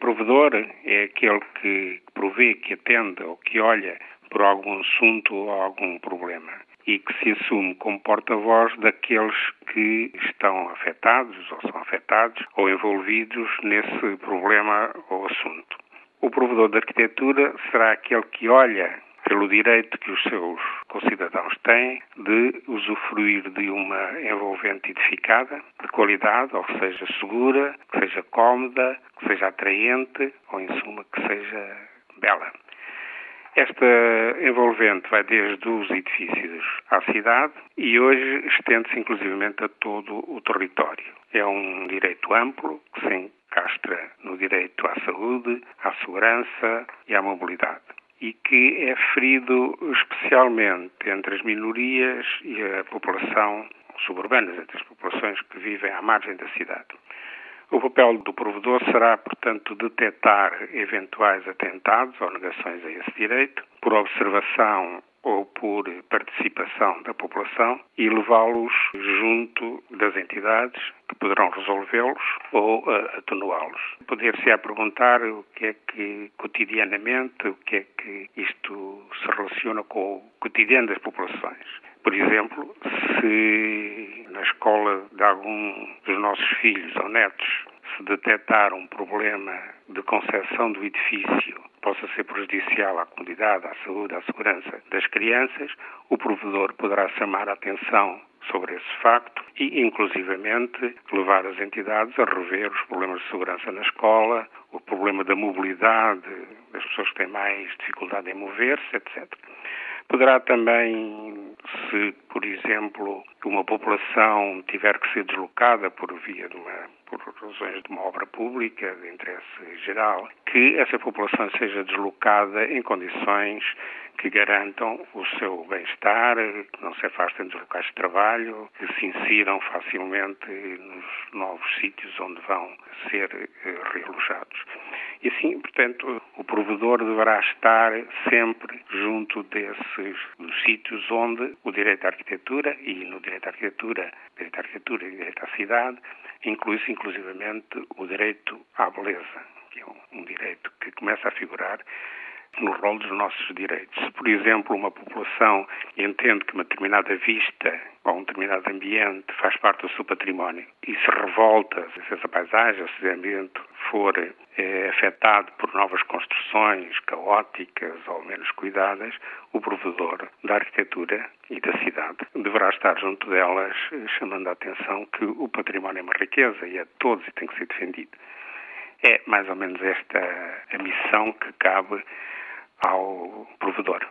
provedor é aquele que provê, que atende ou que olha por algum assunto ou algum problema e que se assume como porta-voz daqueles que estão afetados ou são afetados ou envolvidos nesse problema ou assunto. O provedor de arquitetura será aquele que olha pelo direito que os seus concidadãos têm de usufruir de uma envolvente edificada, de qualidade, ou que seja segura, que seja cómoda, que seja atraente, ou em suma que seja bela. Esta envolvente vai desde os edifícios à cidade e hoje estende-se inclusivamente a todo o território. É um direito amplo que se encastra no direito à saúde, à segurança e à mobilidade e que é ferido especialmente entre as minorias e a população suburbana, entre as populações que vivem à margem da cidade. O papel do provedor será, portanto, detectar eventuais atentados ou negações a esse direito, por observação por participação da população e levá-los junto das entidades que poderão resolvê-los ou uh, atenuá-los. Poder-se-á perguntar o que é que cotidianamente, o que é que isto se relaciona com o cotidiano das populações. Por exemplo, se na escola de algum dos nossos filhos ou netos se detectar um problema de concepção do edifício possa ser prejudicial à comunidade, à saúde, à segurança das crianças, o provedor poderá chamar a atenção sobre esse facto e, inclusivamente, levar as entidades a rever os problemas de segurança na escola, o problema da mobilidade das pessoas que têm mais dificuldade em mover-se, etc. Poderá também, se, por exemplo, uma população tiver que ser deslocada por via de uma por razões de uma obra pública de interesse geral, que essa população seja deslocada em condições que garantam o seu bem-estar, que não se afastem dos locais de trabalho, que se insiram facilmente nos novos sítios onde vão ser eh, realojados. E assim, portanto, o provedor deverá estar sempre junto desses dos sítios onde o direito à arquitetura e no direito à arquitetura, direito à arquitetura e direito à cidade, inclui-se inclusivamente o direito à beleza, que é um, um direito que começa a figurar no rol dos nossos direitos. Se, por exemplo, uma população entende que uma determinada vista ou um determinado ambiente faz parte do seu património e se revolta se essa paisagem, se esse ambiente for é, afetado por novas construções caóticas ou menos cuidadas, o provedor da arquitetura e da cidade deverá estar junto delas, chamando a atenção que o património é uma riqueza e é de todos e tem que ser defendido. É mais ou menos esta a missão que cabe ao provedor.